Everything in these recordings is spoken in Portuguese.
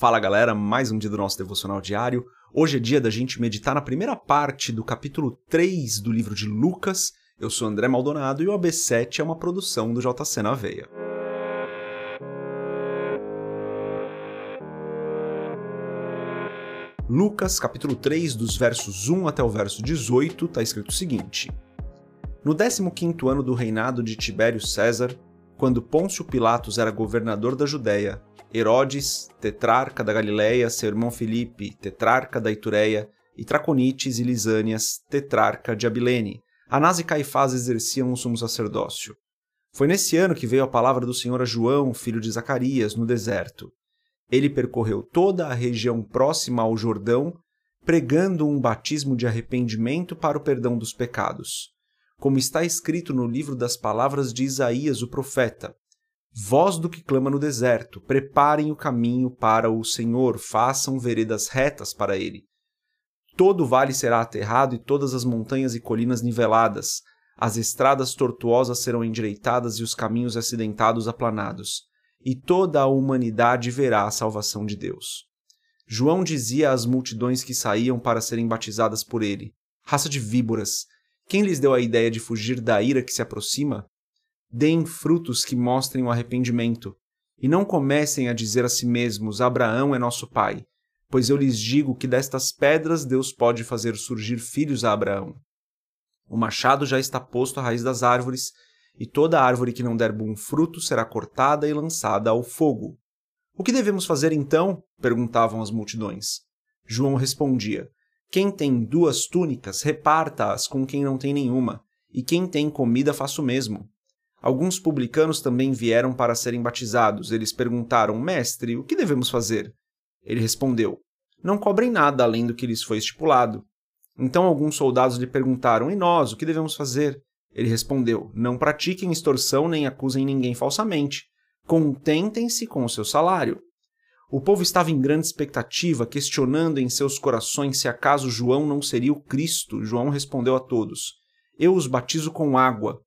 Fala galera, mais um dia do nosso devocional diário. Hoje é dia da gente meditar na primeira parte do capítulo 3 do livro de Lucas. Eu sou André Maldonado e o AB7 é uma produção do JC na Veia. Lucas, capítulo 3, dos versos 1 até o verso 18, está escrito o seguinte: No 15 ano do reinado de Tibério César, quando Pôncio Pilatos era governador da Judéia, Herodes, tetrarca da Galiléia, seu irmão Filipe, tetrarca da Itureia, e Traconites e Lisânias, tetrarca de Abilene. Anás e Caifás exerciam o sumo sacerdócio. Foi nesse ano que veio a palavra do Senhor a João, filho de Zacarias, no deserto. Ele percorreu toda a região próxima ao Jordão, pregando um batismo de arrependimento para o perdão dos pecados. Como está escrito no livro das palavras de Isaías, o profeta: Voz do que clama no deserto, preparem o caminho para o Senhor, façam veredas retas para ele. Todo o vale será aterrado e todas as montanhas e colinas niveladas. As estradas tortuosas serão endireitadas e os caminhos acidentados aplanados. E toda a humanidade verá a salvação de Deus. João dizia às multidões que saíam para serem batizadas por ele: Raça de víboras, quem lhes deu a ideia de fugir da ira que se aproxima? Deem frutos que mostrem o arrependimento, e não comecem a dizer a si mesmos: Abraão é nosso pai, pois eu lhes digo que destas pedras Deus pode fazer surgir filhos a Abraão. O machado já está posto à raiz das árvores, e toda árvore que não der bom fruto será cortada e lançada ao fogo. O que devemos fazer então? perguntavam as multidões. João respondia: Quem tem duas túnicas, reparta-as com quem não tem nenhuma, e quem tem comida, faça o mesmo. Alguns publicanos também vieram para serem batizados. Eles perguntaram: Mestre, o que devemos fazer? Ele respondeu: Não cobrem nada além do que lhes foi estipulado. Então alguns soldados lhe perguntaram: E nós, o que devemos fazer? Ele respondeu: Não pratiquem extorsão nem acusem ninguém falsamente. Contentem-se com o seu salário. O povo estava em grande expectativa, questionando em seus corações se acaso João não seria o Cristo. João respondeu a todos: Eu os batizo com água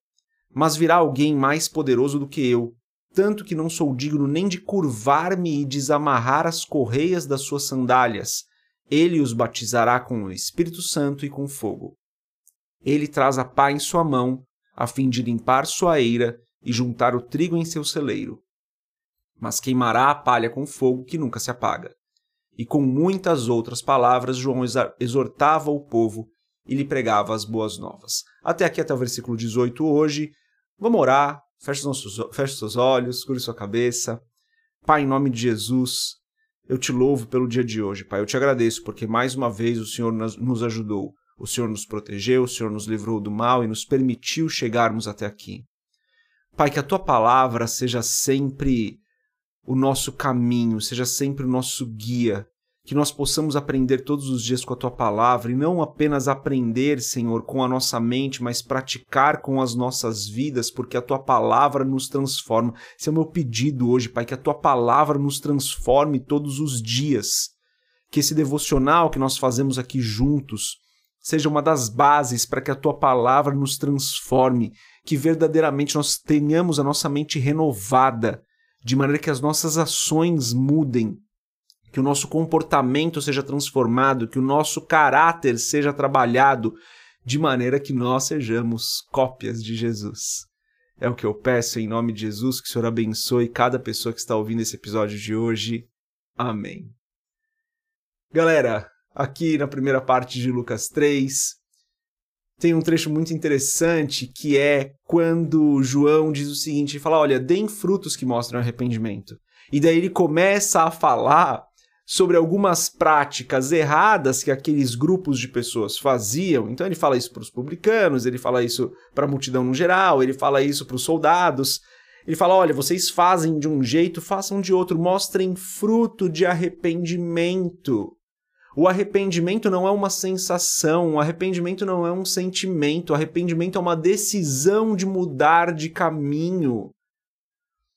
mas virá alguém mais poderoso do que eu, tanto que não sou digno nem de curvar-me e desamarrar as correias das suas sandálias. Ele os batizará com o Espírito Santo e com fogo. Ele traz a pá em sua mão, a fim de limpar sua eira e juntar o trigo em seu celeiro. Mas queimará a palha com fogo que nunca se apaga. E com muitas outras palavras, João exortava o povo e lhe pregava as boas novas. Até aqui, até o versículo 18 hoje. Vamos orar, feche, nossos, feche seus olhos, cure sua cabeça. Pai, em nome de Jesus, eu te louvo pelo dia de hoje, Pai. Eu te agradeço porque mais uma vez o Senhor nos ajudou. O Senhor nos protegeu, o Senhor nos livrou do mal e nos permitiu chegarmos até aqui. Pai, que a tua palavra seja sempre o nosso caminho, seja sempre o nosso guia, que nós possamos aprender todos os dias com a tua palavra e não apenas aprender, Senhor, com a nossa mente, mas praticar com as nossas vidas, porque a tua palavra nos transforma. Esse é o meu pedido hoje, Pai, que a tua palavra nos transforme todos os dias. Que esse devocional que nós fazemos aqui juntos seja uma das bases para que a tua palavra nos transforme, que verdadeiramente nós tenhamos a nossa mente renovada, de maneira que as nossas ações mudem que o nosso comportamento seja transformado, que o nosso caráter seja trabalhado, de maneira que nós sejamos cópias de Jesus. É o que eu peço em nome de Jesus, que o Senhor abençoe cada pessoa que está ouvindo esse episódio de hoje. Amém. Galera, aqui na primeira parte de Lucas 3, tem um trecho muito interessante que é quando João diz o seguinte: ele fala, olha, deem frutos que mostram arrependimento. E daí ele começa a falar sobre algumas práticas erradas que aqueles grupos de pessoas faziam. Então ele fala isso para os publicanos, ele fala isso para a multidão no geral, ele fala isso para os soldados. Ele fala: olha, vocês fazem de um jeito, façam de outro, mostrem fruto de arrependimento. O arrependimento não é uma sensação, o arrependimento não é um sentimento, o arrependimento é uma decisão de mudar de caminho.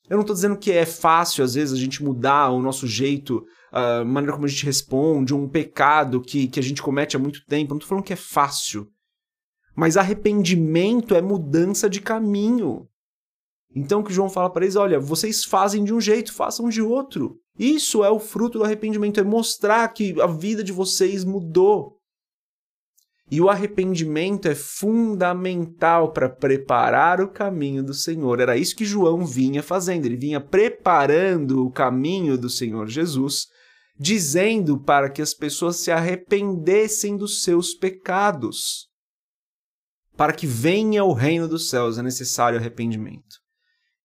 Eu não estou dizendo que é fácil, às vezes, a gente mudar o nosso jeito, a maneira como a gente responde, um pecado que, que a gente comete há muito tempo. Eu não estou falando que é fácil. Mas arrependimento é mudança de caminho. Então o que João fala para eles, olha, vocês fazem de um jeito, façam de outro. Isso é o fruto do arrependimento, é mostrar que a vida de vocês mudou. E o arrependimento é fundamental para preparar o caminho do Senhor. Era isso que João vinha fazendo. Ele vinha preparando o caminho do Senhor Jesus, dizendo para que as pessoas se arrependessem dos seus pecados. Para que venha o reino dos céus é necessário arrependimento.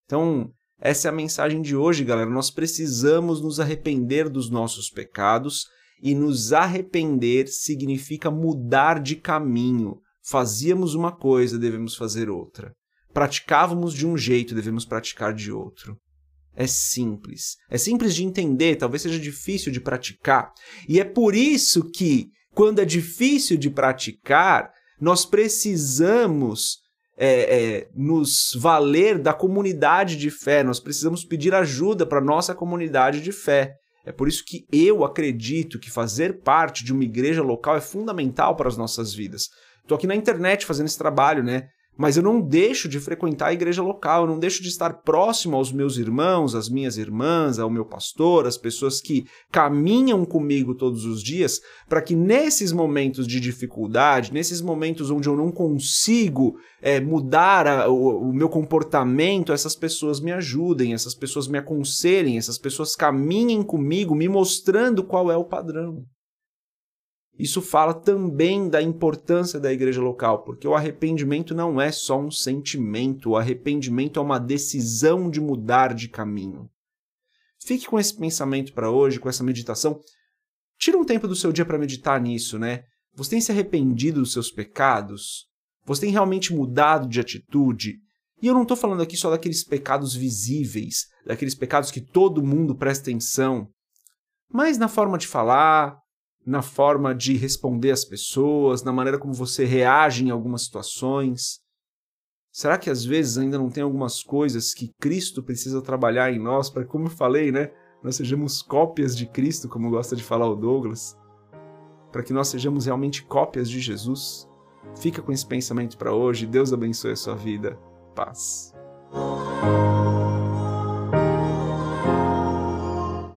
Então, essa é a mensagem de hoje, galera. Nós precisamos nos arrepender dos nossos pecados e nos arrepender significa mudar de caminho. Fazíamos uma coisa, devemos fazer outra. Praticávamos de um jeito, devemos praticar de outro. É simples. É simples de entender, talvez seja difícil de praticar. E é por isso que, quando é difícil de praticar, nós precisamos é, é, nos valer da comunidade de fé, nós precisamos pedir ajuda para a nossa comunidade de fé. É por isso que eu acredito que fazer parte de uma igreja local é fundamental para as nossas vidas. Estou aqui na internet fazendo esse trabalho, né? Mas eu não deixo de frequentar a igreja local, eu não deixo de estar próximo aos meus irmãos, às minhas irmãs, ao meu pastor, às pessoas que caminham comigo todos os dias, para que nesses momentos de dificuldade, nesses momentos onde eu não consigo é, mudar a, o, o meu comportamento, essas pessoas me ajudem, essas pessoas me aconselhem, essas pessoas caminhem comigo, me mostrando qual é o padrão. Isso fala também da importância da igreja local, porque o arrependimento não é só um sentimento, o arrependimento é uma decisão de mudar de caminho. Fique com esse pensamento para hoje, com essa meditação. Tira um tempo do seu dia para meditar nisso, né? Você tem se arrependido dos seus pecados? Você tem realmente mudado de atitude? E eu não estou falando aqui só daqueles pecados visíveis, daqueles pecados que todo mundo presta atenção, mas na forma de falar, na forma de responder às pessoas, na maneira como você reage em algumas situações? Será que às vezes ainda não tem algumas coisas que Cristo precisa trabalhar em nós para, como eu falei, né, nós sejamos cópias de Cristo, como gosta de falar o Douglas, para que nós sejamos realmente cópias de Jesus? Fica com esse pensamento para hoje. Deus abençoe a sua vida. Paz.